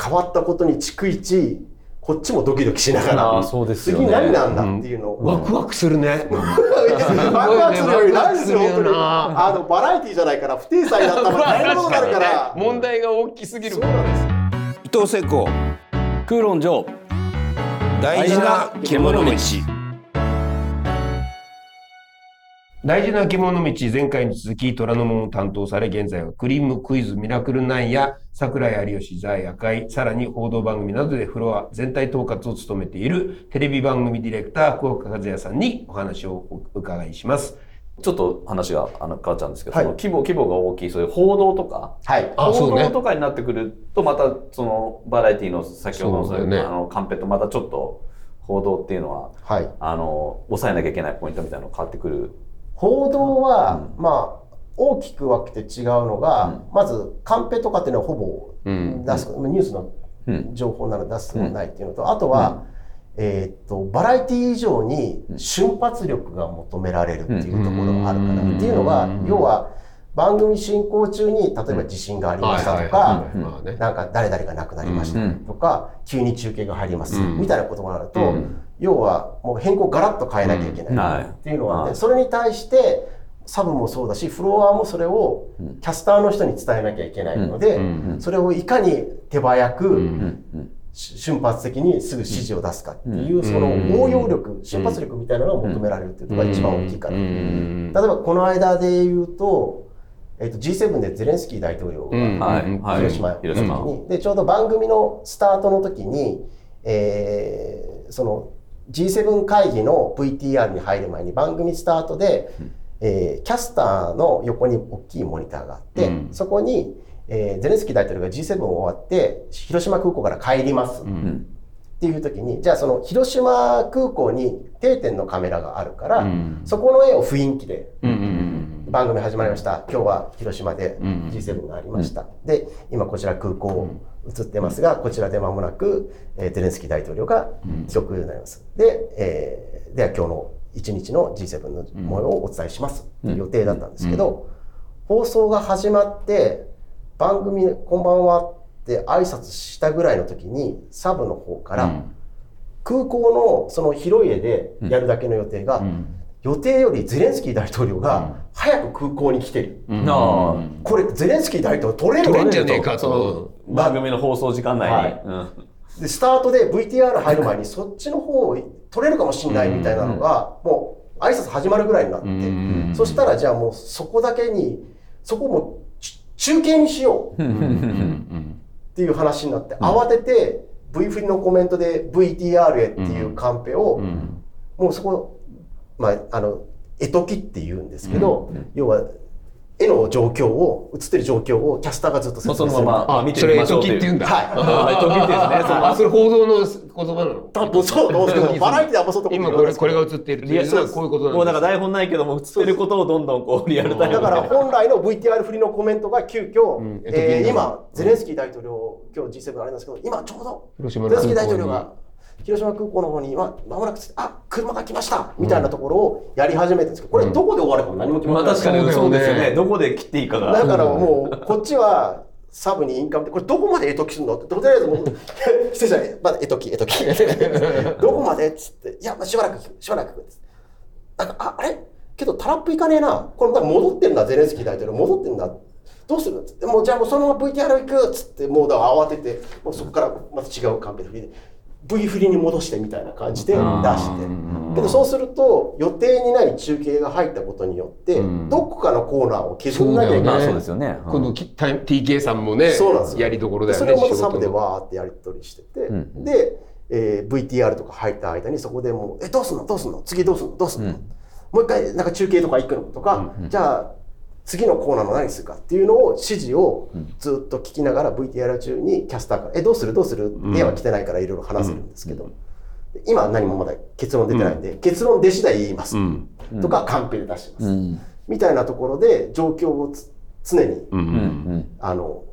変わったことに逐一こっちもドキドキしながら、そうですよね。次何なんだっていうのを、ワクワクするね。ワクワクするより何ですよ、本当あの、バラエティじゃないから、不定裁だったら大変なことになるから。問題が大きすぎるそうなんです。よ。伊藤聖子。空論上。大事な獣道大事な獣道前回に続き虎ノ門を担当され現在はクリームクイズミラクル9や桜井有吉ザ夜会さらに報道番組などでフロア全体統括を務めているテレビ番組ディレクター福岡和也さんにお話をお伺いしますちょっと話があの変わっちゃうんですけど、はいその規模規模が大きいそういう報道とかはい。報道とかになってくるとまたそのバラエティの先ほどのそねあのカンペとまたちょっと報道っていうのははい。あの抑えなきゃいけないポイントみたいなの変わってくる報道は、まあ、大きく分けて違うのが、うん。まず、カンペとかっていうのはほぼうん。出す、ニュースのうん。情報なの出すのないっていうのと、あとは、えーっと、バラエティ以上に瞬発力が求められるっていうところがあるから、うんっていうのはうん、要は、番組進行中に、例えば地震がありましたとか、なんか誰々が亡くなりましたとか、急に中継が入ります、うん。みたいなことがあると、うん要はもう変更ガラッと変えなきゃいけないい。っていうのがあって、はい。それに対してサブもそうだしフロアもそれをうんキャスターの人に伝えなきゃいけないので、うんそれをいかに手早く、瞬発的にすぐ指示を出すかっていう、ん。そのうん応用力、瞬発力みたいなのが求められるっていうのが一番大きいかな。うん。例えばこの間で言うと、えっと G7 でゼレンスキー大統領が、広島広島。に。でちょうど番組のスタートの時に、えーその G7 会議の VTR に入る前に番組スタートで、えーキャスターの横に大きいモニターがあって、うん。そこに、えーゼレンスキー大統領が G7 終わって広島空港から帰ります。っうん。ていう時にじゃあその広島空港に定点のカメラがあるから、うん。そこの絵を雰囲気でうんうん番組始まりました。今日は広島でうん G7 がありました、で今こちら空港映ってますが、こちらで間もなく、えーゼレンスキー大統領が帰国になります、で、えーでは今日の一日の G7 の模様をお伝えします。う予定だったんですけど、放送が始まって番組「こんばんは」って挨拶したぐらいの時にサブの方から、うん。空港のその広い絵でやるだけの予定が、うん予定よりゼレンスキー大統領が早く空港に来てる。うん。なあ。これゼレンスキー大統領取れる取れじゃねえかそ番組の放送時間内に、はい。うん。でスタートで VTR 入る前にそっちの方取れるかもしれないみたいなのが、もう挨拶始まるぐらいになって、うんそしたらじゃあもうそこだけにそこもち中継にしよう。っうんていう話になって、慌てて V 振りのコメントで VTR へっていうカンペを、うん。もうそこ、まあ、あの絵解きって言うんですけど、要は絵の状況を映ってる状況をキャスターがずっとそ明する。のままあ見てみましょうそれ絵解きって言うんだ。はい。はい絵解きですね。そのあそれ報道の言葉なの？多分そうバラエティではあんまそういうとこ今これこれが映ってるっていうのはこういうことなんかなんです台本ないけども映ってることをどんどんこうリアルタイムでだから本来の VTR 振りのコメントが急遽、うん。えー今ゼレンスキー大統領今日 G7 あれなんですけど今ちょうど広島のゼレンスキー大統領が広島空港の方に今まもなくあ車が来ましたみたいなところをやり始めてるんですけどこれどこで終わるかも何も決ままあってない、確かにそうですよね。どこで切っていいかが。だからもうこっちはサブにインカムでこれどこまで絵解きするの？ってとりあえずもう 失礼じゃない。まだ絵解き絵解きどこまで？っつって。いやまあしばらくしばらく。なんかああれ？けどタラップいかねえな。これまだ戻ってんだ。ゼレンスキー大統領。戻ってんだ。どうする？っつってもうじゃあもうそのまま VTR 行く。っつってもうだ慌ててもうそこからまた違うカンペで振りで V 振りに戻してみたいな感じで出して。けどそうすると予定にない中継が入ったことによってうん。どこかのコーナーを削らなきゃいけない。まあそうですよね。今度きタイ TK さんもねそうなんですよ。やりどころだよそねれをまたサブでわーってやり取りしてて、うんで、えー VTR とか入った間にそこでもう「えどうすんの？どうすんの？次どうすんの？どうすんの？うん。もう一回なんか中継とか行くの?」とか、じゃあ次のコーナーの何するかっていうのを指示をずっと聞きながら VTR 中にキャスターから「えどうする？どうする?」絵は来てないからいろいろ話せるんですけど、で今は何もまだ結論出てないんで、結論出次第言います、うん。とかカンペで出してます、うん。みたいなところで状況をつ常にあの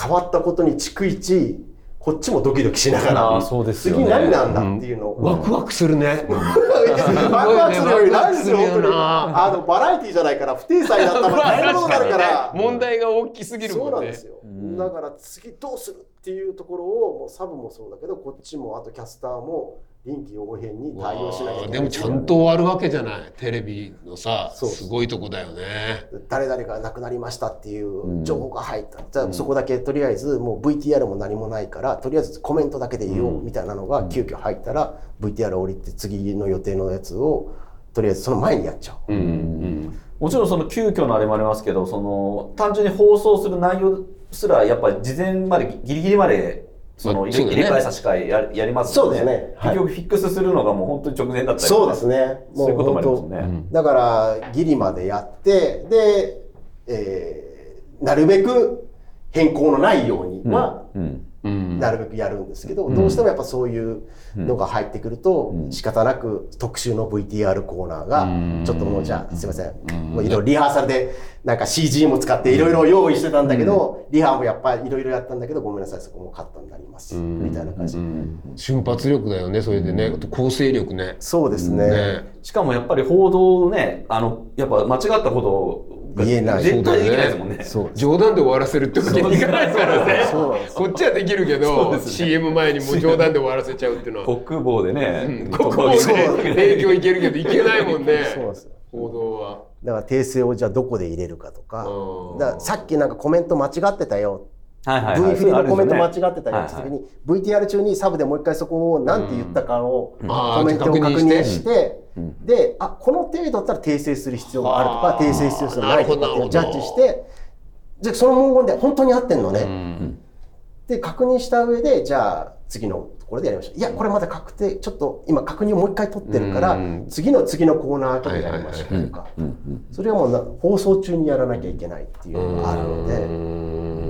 変わったことに逐一こっちもドキドキしながら、次何なんだっていうのを、ワクワクするね。ワクワクするより何ですよ、本当に。な。あの、バラエティじゃないから、不定裁だったら大変なことになるから。問題が大きすぎるそうんなんですよ。だから次どうするっていうところをもうサブもそうだけどこっちもあとキャスターも臨機応変に対応しなきゃいけない。でもちゃんと終わるわけじゃない。テレビのさす。ごいとこだよね。誰々が亡くなりましたっていう情報が入った、じゃあそこだけとりあえずもう VTR も何もないからとりあえずコメントだけで言おうみたいなのが急遽入ったら VTR 降りて次の予定のやつをとりあえずその前にやっちゃう。うんうんもちろんその急遽のあれもありますけど、その単純に放送する内容すらやっぱり事前までギリギリまでその入れね替え差し替えややりますそうですね。はい。結局フィックスするのがもう本当に直前だったりとか。そうですね。そういうこともあります本ね。当だからギリまでやってで、えーなるべく変更のないようには、うん。うんなるべくやるんですけど、どうしてもやっぱそういうのが入ってくると、仕方なく特集の VTR コーナーが、ちょっともうじゃあすいません、もういろいろリハーサルでなんか CG も使っていろいろ用意してたんだけど、リハもやっぱりいろいろやったんだけどごめんなさいそこもカットになります、みたいな感じ、瞬発力だよねそれでね。あと構成力ね。そうですね。ね。しかもやっぱり報道ね、あの、やっぱ間違ったことが言えない絶対できないですもんね。そう冗談で終わらせるってわけにいかないですからねこっちはできるけど、CM 前にもう冗談で終わらせちゃうっていうのは。国防でね、ここもそうね影響いけるけどいけないもんね。そうなんです。よ報道は。だから訂正をじゃあどこで入れるかとか。うん。だからさっきなんかコメント間違ってたよ。はいはいはい V フリのコメント間違ってたよってはい時に VTR 中にサブでもう一回そこを何て言ったかをコメントを確確認して。であこの程度だったら訂正する必要があるとか訂正する必要がないとかってジャッジしてじゃあその文言で本当に合ってんのね。で確認した上でじゃあ次のところでやりましょう。いやこれまだ確定ちょっと今確認をもう一回取ってるからうん。次の次のコーナー後でやりましょうとか。それはもうな放送中にやらなきゃいけないっていうのがあるので。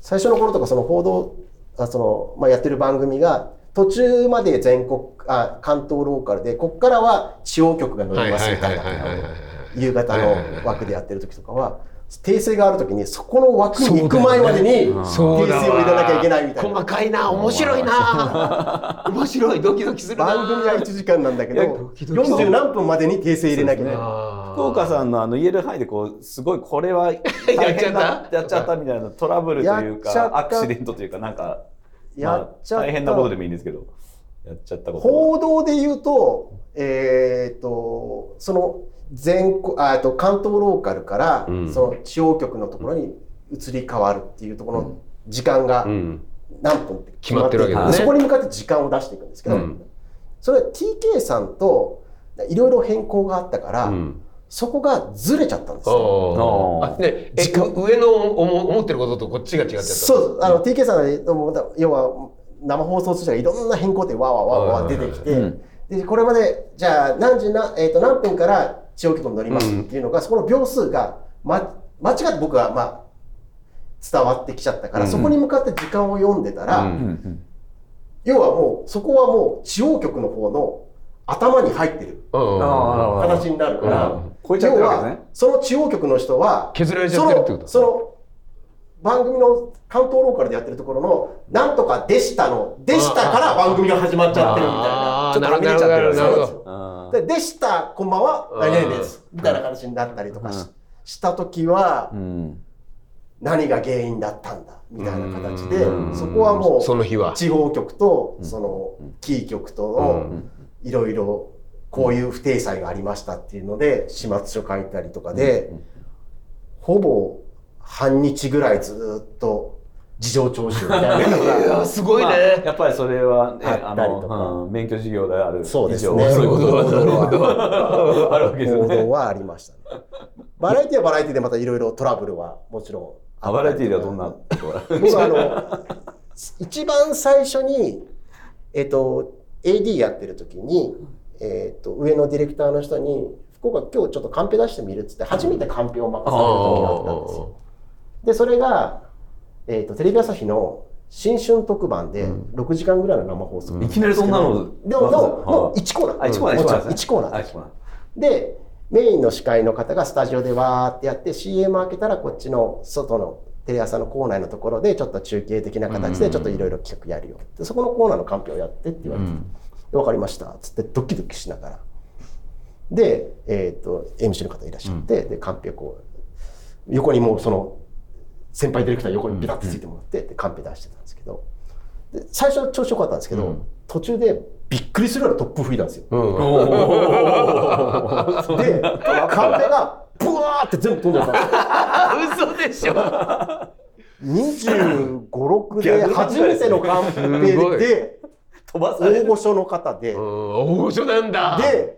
最初の頃とかその報道あその、まあ、やってる番組が途中まで全国あ関東ローカルでこっからは地方局が乗りますみたいな夕方の枠でやってる時とかは訂正がある時にそこの枠に行く前までに訂正を入れなきゃいけないみたいな。細かいな面白いな。面白いドキドキするな。番組は1時間なんだけどいや40何分までに訂正入れなきゃいけない。福岡さんのあの言える範囲でこうすごいこれは 大変だやっちゃったみたいなトラブルというかアクシデントというかなんかやっちゃった。まあ大変なことでもいいんですけどやっちゃったこと。報道で言うと、えー、とその全国あえっと関東ローカルから、うん。その地方局のところに移り変わるっていうところの時間がうん。何分って決まってるわけだね。でそこに向かって時間を出していくんですけど、うん。それは TK さんといろいろ変更があったから、うん。そこがずれちゃったんですよ。ああねえ上の思思ってることとこっちが違ってた。そうあの TK さんがもう要は生放送中がいろんな変更点わーわーわーわー出てきて、うん。でこれまでじゃあ何時な、えー、と何分から地方局に乗りますっていうのが、そこの秒数が、ま、間違って僕は、まあ、伝わってきちゃったから、そこに向かって時間を読んでたら、要はもうそこはもう地方局の方の頭に入ってる形になるから、要はその地方局の人は削られちゃってるってことそのその番組の関東ローカルでやってるところの「なんとかでした」の「でした」から番組が始まっちゃってるみたいな。ちょっとはみ出ちゃってるんです。よあででした、こんばんは、うん何々です。みたいな形になったりとかし,、したときはー、うん。何が原因だったんだ、みたいな形でう、ん。そこはもう、その日は。地方局と、その、キー局との、いろいろ、こういう不定裁がありましたっていうので、始末書書いたりとかで、ほぼ半日ぐらいずっと、事情聴取みたいな。のいやが、すごいまあねやっぱりそれはねああったりとか。のうん免許事業である以上。そうですね。そういうことは。あるわけですよ報道ねはありましたね。バラエティはバラエティでまたいろいろトラブルはもちろんあバラエティではどんな？僕あの一番最初に、えっと AD やってる時に、えっと上のディレクターの人に「福岡今日ちょっとカンペ出してみる」っつって初めてカンペを任される時があったんですよ。でそれが、えっとテレビ朝日の新春特番で6時間ぐらいの生放送、いきなりそんなのでののの1コーナー。あ一コーナーもちろん一1コーナー。あ一コーナー。でメインの司会の方がスタジオでわーってやって CM 開けたらこっちの外のテレ朝のコーナーのところでちょっと中継的な形でちょっといろいろ企画やるよ。でそこのコーナーのカンペをやってって言われて「で分かりました」っつってドキドキしながら。で、えー、と MC の方いらっしゃって、でカンペをこう横にもうその先輩ディレクター横にビタッとついてもらって、でカンペ出してたんですけど。で最初は調子良かったんですけど、うん。途中でびっくりするような突風吹いたんですよ。うん。でカンペがブワーって全部飛んでたんですよ。嘘でしょ。25、6で初めてのカンペで、飛ばさ大御所の方で、うん大御所なんだ。で、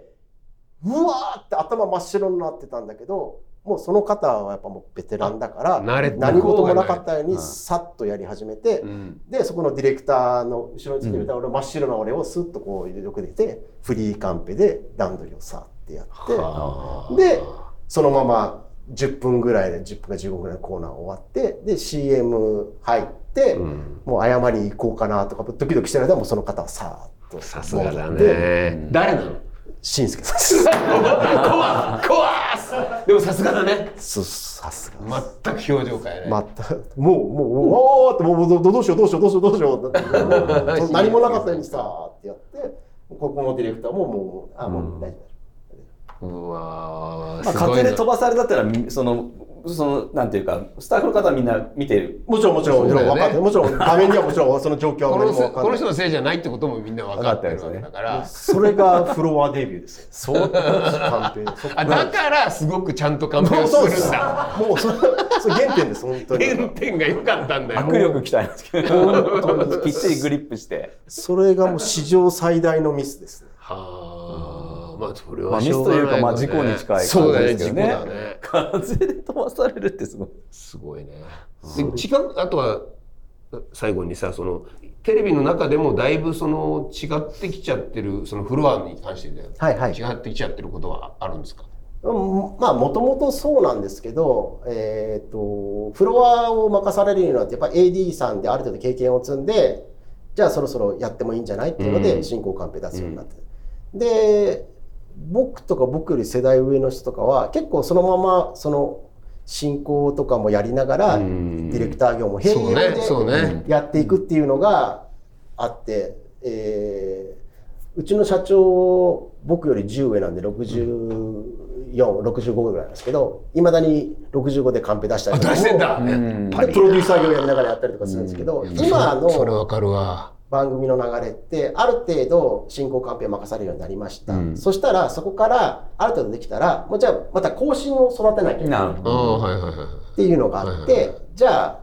うわーって頭真っ白になってたんだけど、もうその方はやっぱもうベテランだから、何事もなかったようにうんさっとやり始めて、うんで、そこのディレクターの後ろについてる俺真っ白な俺をスッとこうよく出て、フリーカンペで段取りをさってやって、はあで、そのまま10分ぐらいで、10分か15分ぐらいのコーナー終わって、で、CM 入って、うんもう謝りに行こうかなとか、ドキドキしてる間もうその方はさーっと。さすがだ。ね誰なの？しんすけさん。怖怖っ でもさすがだね。そうさすが。全く表情変えない、また、もう、もう、おーって、もう、どどうしよう、どうしよう、どうしよう、どうしよう、何もなかったようにさーってやって、ここのディレクターももう、あ、もう大丈夫。うわーまあ、すごいね風で飛ばされたったらみそのそのなんていうかスタッフの方はみんな見てるもちろん、もちろん、もちろん、分かってる、もちろん、画面にはもちろん、その状況はも分かん。この人のせいじゃないってこともみんな分かってるわけだから、それがフロアデビューですよ。そう、カンペ。あだからすごくちゃんとカンペをすもうそうでするんだ。もうそれ、それ原点です、本当に。原点が良かったんだよ。握力鍛えますけどきっちりグリップして、それがもう史上最大のミスですね。はあ、まあそれまあ、はミスしょうがないというか、まあ、事故に近い感じそうだね、事故ですけどねだね。風で飛ばされるってすごい。すごいね。で違うあとは最後にさそのテレビの中でもだいぶその違ってきちゃってるそのフロアに関してだよ、はいはい。違ってきちゃってることはあるんですか？うんまあもともとそうなんですけど、えー、とフロアを任されるようになってやっぱ AD さんである程度経験を積んでじゃあそろそろやってもいいんじゃないっていうのうん。で進行カンペ出すようになって、で僕とか僕より世代上の人とかは結構そのままその進行とかもやりながらデうんィレクター業も併そうね用そうでね。やっていくっていうのがあって、えーうちの社長僕より10上なんで6465ぐらいなんですけどいまだに65でカンペ出したりとか出してんだ。プロデューサー業やりながらやったりとかするんですけど、今のそれわかるわ。番組の流れってある程度進行カンペ任されるようになりました、うんそしたらそこからある程度できたらもうじゃあまた更新を育てなきゃいけないなるほああどはいはいはい。っていうのがあって、はいはいじゃあ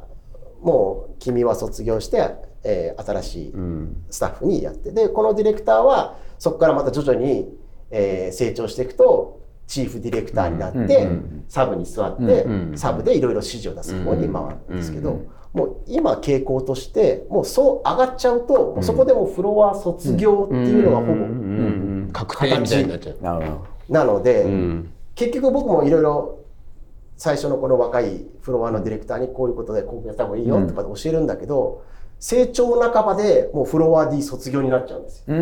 もう君は卒業して、えー新しいうん。スタッフにやってでこのディレクターはそこからまた徐々に、えー成長していくとチーフディレクターになって、サブに座って、サブでいろいろ指示を出す方に回るんですけど、もう今傾向としてもうそう上がっちゃうと、もうそこでもうフロア卒業っていうのがほぼ、確定みたいになっちゃう。なので、うん。結局僕もいろいろ最初のこの若いフロアのディレクターにこういうことでこうやった方がいいよとかで教えるんだけど、成長半ばでもうフロア D 卒業になっちゃうんですよ。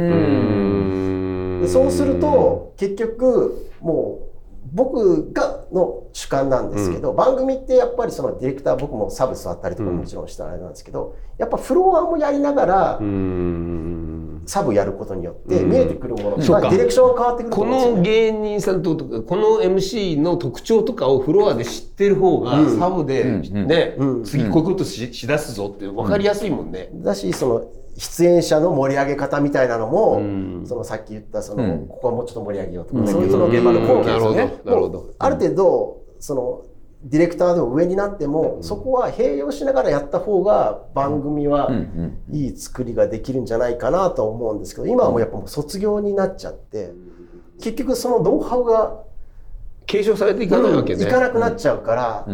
そうすると結局もう僕がの主観なんですけど、番組ってやっぱりそのディレクター僕もサブ座ったりとかもちろんしたあれなんですけど、やっぱフロアもやりながらうん。サブやることによってうん。見えてくるものディレクションが変わってくるとこ。の芸人さんとかこの MC の特徴とかをフロアで知ってる方が、うん。サブでうんね、うん。次こういうことししだすぞって分かりやすいもんね。だしその出演者の盛り上げ方みたいなのも、うん。そのさっき言ったその、うん。ここはもうちょっと盛り上げようとか、うん。そういうその現場のこう空気ですね。なるほど。ある程度そのディレクターでも上になっても、そこは併用しながらやった方が番組はいい作りができるんじゃないかなとは思うんですけど今はもうやっぱもう卒業になっちゃって結局そのノウハウが継承されていかないわけね。いかなくなっちゃうから、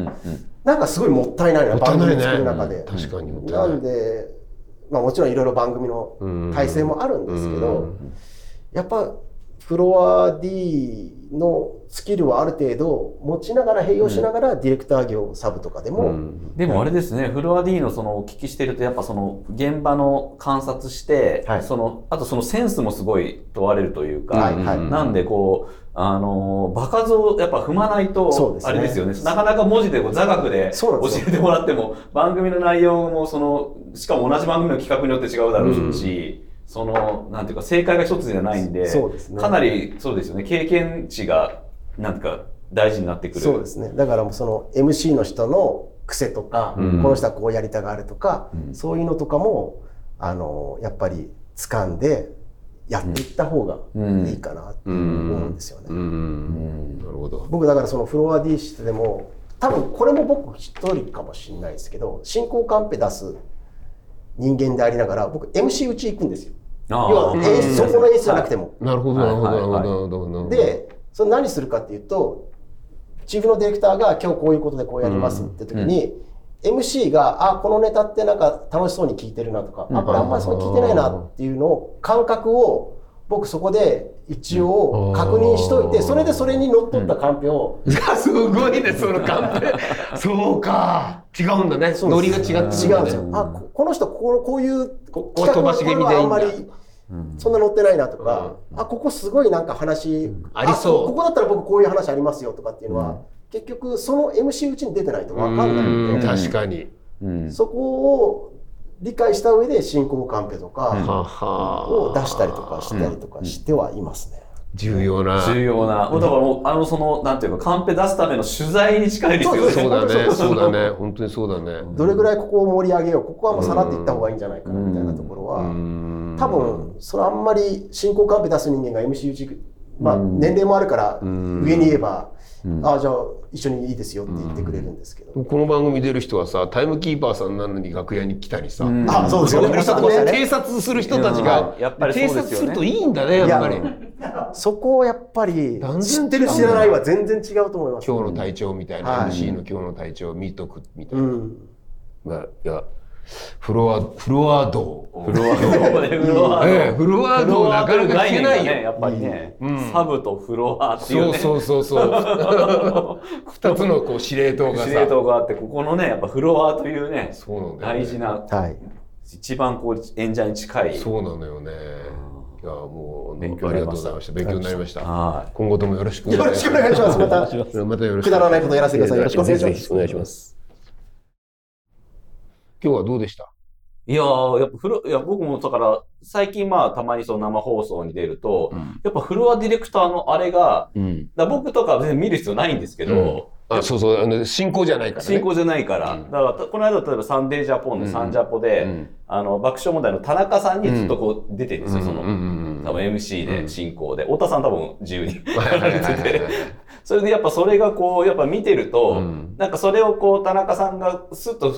なんかすごいもったいないな番組作る中で。確かにもったいない。なんで、まあ、もちろんいろいろ番組の体制もあるんですけど、やっぱフロア D のスキルはある程度持ちながら併用しながらディレクター業サブとかでも、でもあれですね、フロア D のそのお聞きしてると、やっぱその現場の観察して、はい。そのあとそのセンスもすごい問われるというか、はいはい。なんでこう、あの場数をやっぱ踏まないと、あれですよね、なかなか文字で座学で教えてもらっても、番組の内容もその、しかも同じ番組の企画によって違うだろうし、その、なんていうか、正解が一つじゃないんで、ですね。かなり、そうですよね、経験値が、なんていうか、大事になってくる。そうですね。だからもうその MC の人の癖とか、うん。この人はこうやりたがるとか、うん。そういうのとかもあのやっぱり掴んでやっていった方がいいかなって思うんですよね。うん。うん。なるほど。僕だからそのフロア D してでも多分これも僕一人かもしれないですけど進行カンペ出す人間でありながら僕 MC 打ち行くんですよ。あ要はー演出そこの演出じゃなくても。なるほどなるほどなるほどはい。はいなるほどなるほど。でそれ何するかっていうとチーフのディレクターが今日こういうことでこうやりますって時に、MC があこのネタってなんか楽しそうに聞いてるなとか、あこれあんまりそう聞いてないなっていうのを感覚を僕そこで一応確認しといてそれでそれにのっとったカンペを、いやすごいねそのカンペ。そうか。違うんだね。ノリが違って違うんですよ。あここの人こここういうここ飛ばし気そんな乗ってないなとか、あここすごいなんか話、ありそう。こここだったら僕こういう話ありますよとかっていうのは、結局その MC うちに出てないと分かんないうんので、確かに。うん。そこを理解した上で進行カンペとかを出したりとかしたりとかしてはいますね。重要な。重要な、もうだからもう、あの、その、なんていうか、カンペ出すための取材に近いですよね。そうだねそうだね。本当にそうだね。どれぐらいここを盛り上げようここはもうさらっていった方がいいんじゃないかなみたいなところは、うん。多分それあんまり進行カンペ出す人間が MC うちまあ年齢もあるからん。上に言えば、ああじゃあ一緒にいいですよって言ってくれるんですけど、この番組出る人はさタイムキーパーさんなのに楽屋に来たりさ、うん。あそうですよね。偵察する人たちが、やっぱりそうですよね。偵察するといいんだねやっぱり。そこをやっぱり知ってる知らないは全然違うと思います。今日の体調みたいな、はい。MC の今日の体調を見とくみたいうな、ん、まあいやフロアフロア道。フロア、フロアで、フロアの。ええフロア道なかなか聞けないよ、ね、やっぱりね、うん。サブとフロアっていうね。そうそうそうそう。二つのこう司令塔がさ。司令塔があって、ここのね、やっぱフロアというね、そうなんだよね。大事な、はい。一番こう、演者に近い。そうなのよね。いやもう勉強ありがになりました。とうございました。勉強になりました。は今後ともよろしくよろしくお願いします。また またよろしく。くだらないことやらせてください。よろしくお願いします。お願いします今日はどうでした？い。いやー、やっぱフロ、いや、僕もだから、最近まあ、たまにその生放送に出ると、やっぱフロアディレクターのあれが、うん。だ僕とかは全然見る必要ないんですけど、あそうそうあの進行じゃないからね。進行じゃないから。うん。だから、この間、例えばサンデージャポンのサンジャポで、うん。あの、爆笑問題の田中さんにずっとこう出てるんですよ、その、うん。うんうん。多分 MC で進行で。太田さん多分自由にやられてて。それでやっぱそれがこう、やっぱ見てると、うん。なんかそれをこう、田中さんがスッと、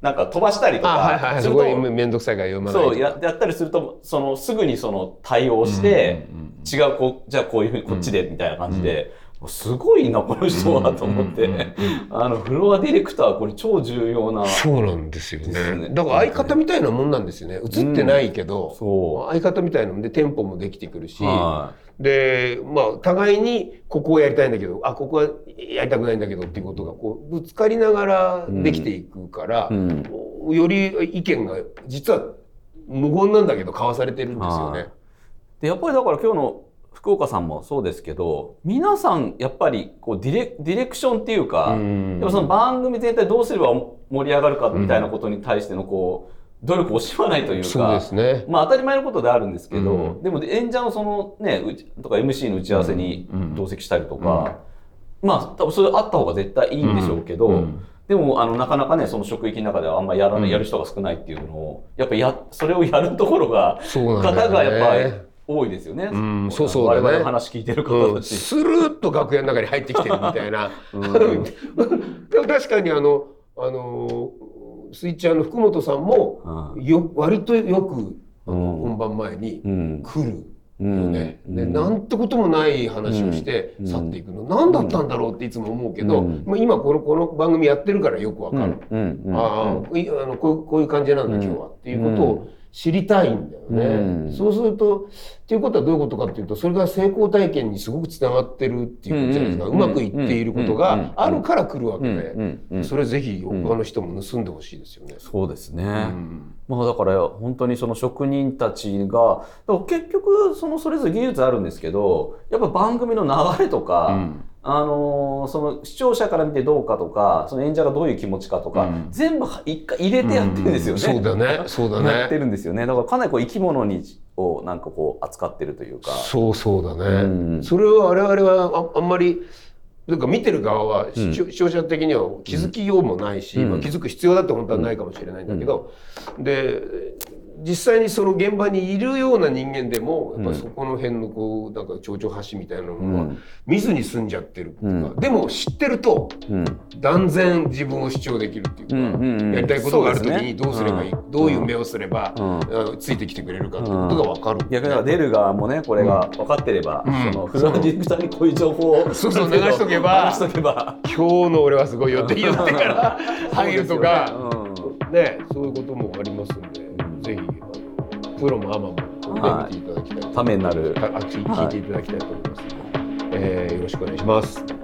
なんか飛ばしたりとあはいはいか、するすごいと、めんどくさいから読まないと。そうや、やったりすると、その、すぐにその対応して、違う、こう、じゃあこういうふうにこっちで、みたいな感じで、すごいな、この人は、と思って、あの、フロアディレクター、これ超重要な。そうなんですよねね。だから相方みたいなもんなんですよね。映ってないけど、そ相方みたいなもんでテンポもできてくるし、はで、まあ、互いにここをやりたいんだけど、あ、ここはやりたくないんだけどっていうことが、こう、ぶつかりながらできていくから、い。うん。より意見が、実は無言なんだけど交わされてるんですよね。で、やっぱりだから今日の福岡さんもそうですけど、皆さん、やっぱり、こう、ディレ、ディレクションっていうか、うん。でもその番組全体どうすれば盛り上がるかみたいなことに対してのこう、努力を惜しまないというか、そうですね。まあ当たり前のことであるんですけど、うん。でも演者のそのね、うちとか MC の打ち合わせにうん。同席したりとか、まあ多分それあった方が絶対いいんでしょうけど、うん。でもあのなかなかね、その職域の中ではあんまりやらない、うん。やる人が少ないっていうのを、やっぱや、それをやるところが、ね。方がやっぱり多いですよね。うんそうそうだね我々の話聞いてる方うん、たち。スルーッと楽屋の中に入ってきてるみたいな。でも 確かにあの、あの、スイッチャーの福本さんも、うんよ割とよく、本番前にうん。来るうよね。んでなんてこともない話をしてうん去っていくの。何だったんだろうっていつも思うけど、うんまあ、今このこの番組やってるからよくわかる。ああ、いあのこうこういう感じなんだ、うん今日はっていうことを知りたいんだよね。うんそうすると、っていうことはどういうことかっていうと、それが成功体験にすごくつながってるっていうことじゃないですか。ううんまくいっていることがあるから来るわけうん。で。それぜひ他の人も盗んでほしいですよね。そうですね。うんまあだから本当にその職人たちが、結局そのそれぞれ技術あるんですけど、やっぱ番組の流れとか、うんあのーその視聴者から見てどうかとか、その演者がどういう気持ちかとか、うん全部一回入れてやってるんですよね。そうだね、そうだやってね。るんですよね。だからかなりこう生き物にをなんかこう扱ってるというか。そうそうだね。うんそれは我々はああんまりなんか見てる側は視聴,、視聴者的には気づきようもないし、うんまあ、気づく必要だって本当はないかもしれないんだけど、で実際にその現場にいるような人間でもやっぱそこの辺のこうなんか蝶々橋みたいなのはうん。見ずに済んじゃってるっていうか、うん。でも知ってるとうん。断然自分を主張できるっていうか、うんうんうん。やりたいことがある時にどうすればいい、どういう目をすれば、ついてきてくれるかってことが分かる、逆にだから出る側もねこれが分かってれば、うん。そのフロアディレクターにこういう情報をそうそう 流しとけば流しとけば。今日の俺はすごいよって言ってから入るとか。ね、そういうこともありますんで、ぜひプロもアマも、見ていただきたいとためになる聞いていただきたいと思います、えーよろしくお願いします。